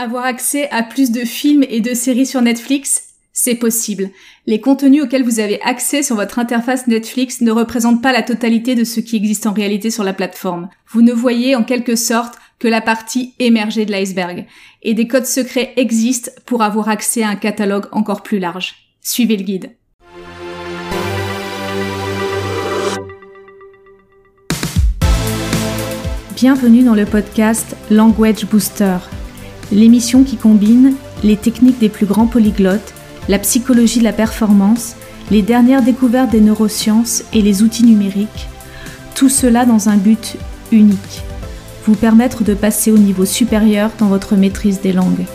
Avoir accès à plus de films et de séries sur Netflix, c'est possible. Les contenus auxquels vous avez accès sur votre interface Netflix ne représentent pas la totalité de ce qui existe en réalité sur la plateforme. Vous ne voyez en quelque sorte que la partie émergée de l'iceberg. Et des codes secrets existent pour avoir accès à un catalogue encore plus large. Suivez le guide. Bienvenue dans le podcast Language Booster l'émission qui combine les techniques des plus grands polyglottes, la psychologie de la performance, les dernières découvertes des neurosciences et les outils numériques, tout cela dans un but unique, vous permettre de passer au niveau supérieur dans votre maîtrise des langues.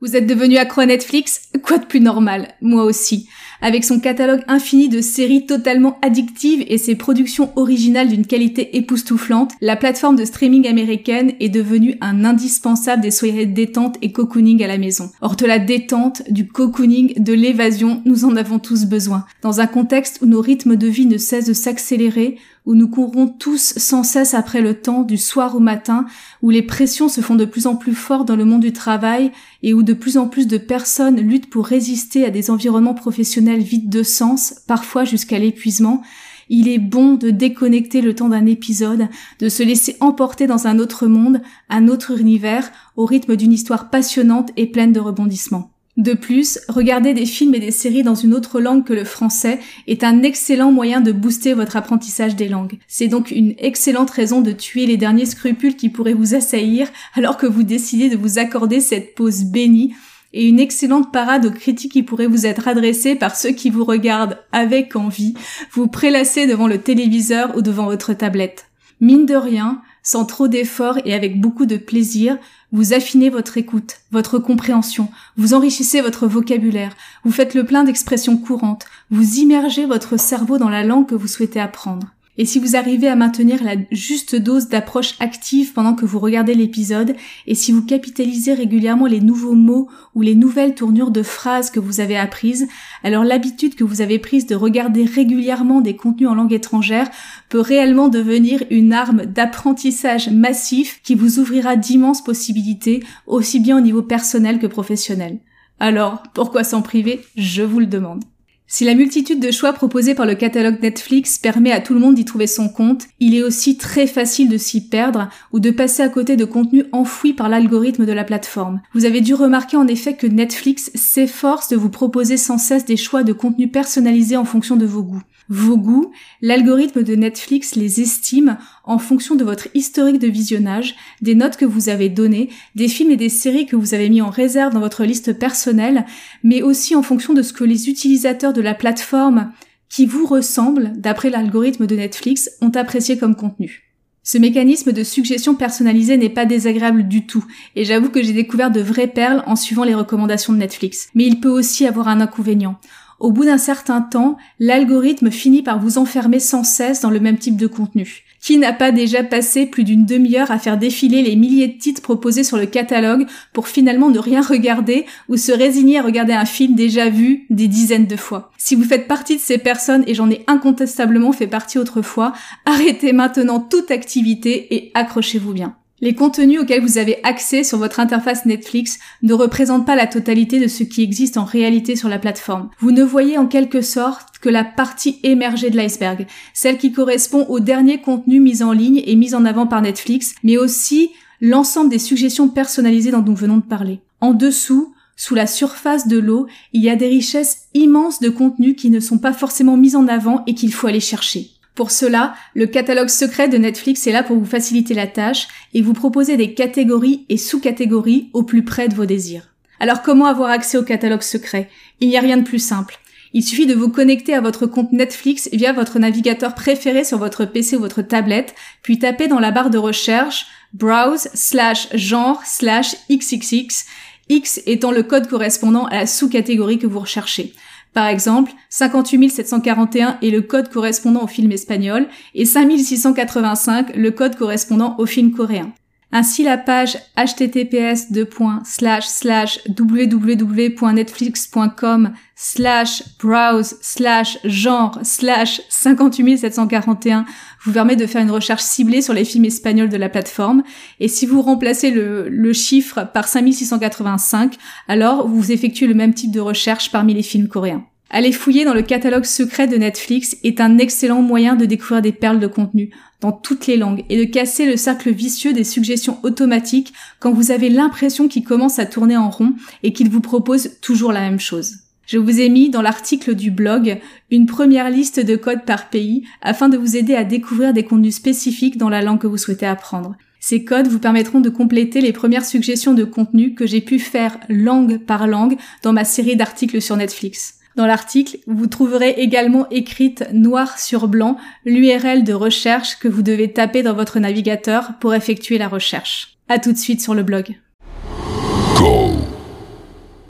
Vous êtes devenu accro à Netflix? Quoi de plus normal? Moi aussi. Avec son catalogue infini de séries totalement addictives et ses productions originales d'une qualité époustouflante, la plateforme de streaming américaine est devenue un indispensable des soirées détente et cocooning à la maison. Or de la détente, du cocooning, de l'évasion, nous en avons tous besoin. Dans un contexte où nos rythmes de vie ne cessent de s'accélérer, où nous courons tous sans cesse après le temps du soir au matin, où les pressions se font de plus en plus fortes dans le monde du travail et où de plus en plus de personnes luttent pour résister à des environnements professionnels vides de sens, parfois jusqu'à l'épuisement, il est bon de déconnecter le temps d'un épisode, de se laisser emporter dans un autre monde, un autre univers, au rythme d'une histoire passionnante et pleine de rebondissements. De plus, regarder des films et des séries dans une autre langue que le français est un excellent moyen de booster votre apprentissage des langues. C'est donc une excellente raison de tuer les derniers scrupules qui pourraient vous assaillir alors que vous décidez de vous accorder cette pause bénie et une excellente parade aux critiques qui pourraient vous être adressées par ceux qui vous regardent avec envie, vous prélasser devant le téléviseur ou devant votre tablette. Mine de rien, sans trop d'efforts et avec beaucoup de plaisir, vous affinez votre écoute, votre compréhension, vous enrichissez votre vocabulaire, vous faites le plein d'expressions courantes, vous immergez votre cerveau dans la langue que vous souhaitez apprendre. Et si vous arrivez à maintenir la juste dose d'approche active pendant que vous regardez l'épisode, et si vous capitalisez régulièrement les nouveaux mots ou les nouvelles tournures de phrases que vous avez apprises, alors l'habitude que vous avez prise de regarder régulièrement des contenus en langue étrangère peut réellement devenir une arme d'apprentissage massif qui vous ouvrira d'immenses possibilités, aussi bien au niveau personnel que professionnel. Alors, pourquoi s'en priver? Je vous le demande. Si la multitude de choix proposés par le catalogue Netflix permet à tout le monde d'y trouver son compte, il est aussi très facile de s'y perdre ou de passer à côté de contenus enfouis par l'algorithme de la plateforme. Vous avez dû remarquer en effet que Netflix s'efforce de vous proposer sans cesse des choix de contenus personnalisés en fonction de vos goûts vos goûts, l'algorithme de Netflix les estime en fonction de votre historique de visionnage, des notes que vous avez données, des films et des séries que vous avez mis en réserve dans votre liste personnelle, mais aussi en fonction de ce que les utilisateurs de la plateforme qui vous ressemblent, d'après l'algorithme de Netflix, ont apprécié comme contenu. Ce mécanisme de suggestion personnalisée n'est pas désagréable du tout, et j'avoue que j'ai découvert de vraies perles en suivant les recommandations de Netflix. Mais il peut aussi avoir un inconvénient. Au bout d'un certain temps, l'algorithme finit par vous enfermer sans cesse dans le même type de contenu. Qui n'a pas déjà passé plus d'une demi-heure à faire défiler les milliers de titres proposés sur le catalogue pour finalement ne rien regarder ou se résigner à regarder un film déjà vu des dizaines de fois Si vous faites partie de ces personnes, et j'en ai incontestablement fait partie autrefois, arrêtez maintenant toute activité et accrochez-vous bien. Les contenus auxquels vous avez accès sur votre interface Netflix ne représentent pas la totalité de ce qui existe en réalité sur la plateforme. Vous ne voyez en quelque sorte que la partie émergée de l'iceberg, celle qui correspond aux derniers contenus mis en ligne et mis en avant par Netflix, mais aussi l'ensemble des suggestions personnalisées dont nous venons de parler. En dessous, sous la surface de l'eau, il y a des richesses immenses de contenus qui ne sont pas forcément mis en avant et qu'il faut aller chercher. Pour cela, le catalogue secret de Netflix est là pour vous faciliter la tâche et vous proposer des catégories et sous-catégories au plus près de vos désirs. Alors comment avoir accès au catalogue secret? Il n'y a rien de plus simple. Il suffit de vous connecter à votre compte Netflix via votre navigateur préféré sur votre PC ou votre tablette, puis taper dans la barre de recherche browse slash genre slash xxx, x étant le code correspondant à la sous-catégorie que vous recherchez. Par exemple, 58 741 est le code correspondant au film espagnol et 5685 le code correspondant au film coréen. Ainsi, la page https www.netflix.com slash browse slash genre slash 58741 vous permet de faire une recherche ciblée sur les films espagnols de la plateforme. Et si vous remplacez le, le chiffre par 5685, alors vous effectuez le même type de recherche parmi les films coréens. Aller fouiller dans le catalogue secret de Netflix est un excellent moyen de découvrir des perles de contenu dans toutes les langues et de casser le cercle vicieux des suggestions automatiques quand vous avez l'impression qu'il commence à tourner en rond et qu'il vous propose toujours la même chose. Je vous ai mis dans l'article du blog une première liste de codes par pays afin de vous aider à découvrir des contenus spécifiques dans la langue que vous souhaitez apprendre. Ces codes vous permettront de compléter les premières suggestions de contenu que j'ai pu faire langue par langue dans ma série d'articles sur Netflix. Dans l'article, vous trouverez également écrite noir sur blanc l'URL de recherche que vous devez taper dans votre navigateur pour effectuer la recherche. À tout de suite sur le blog.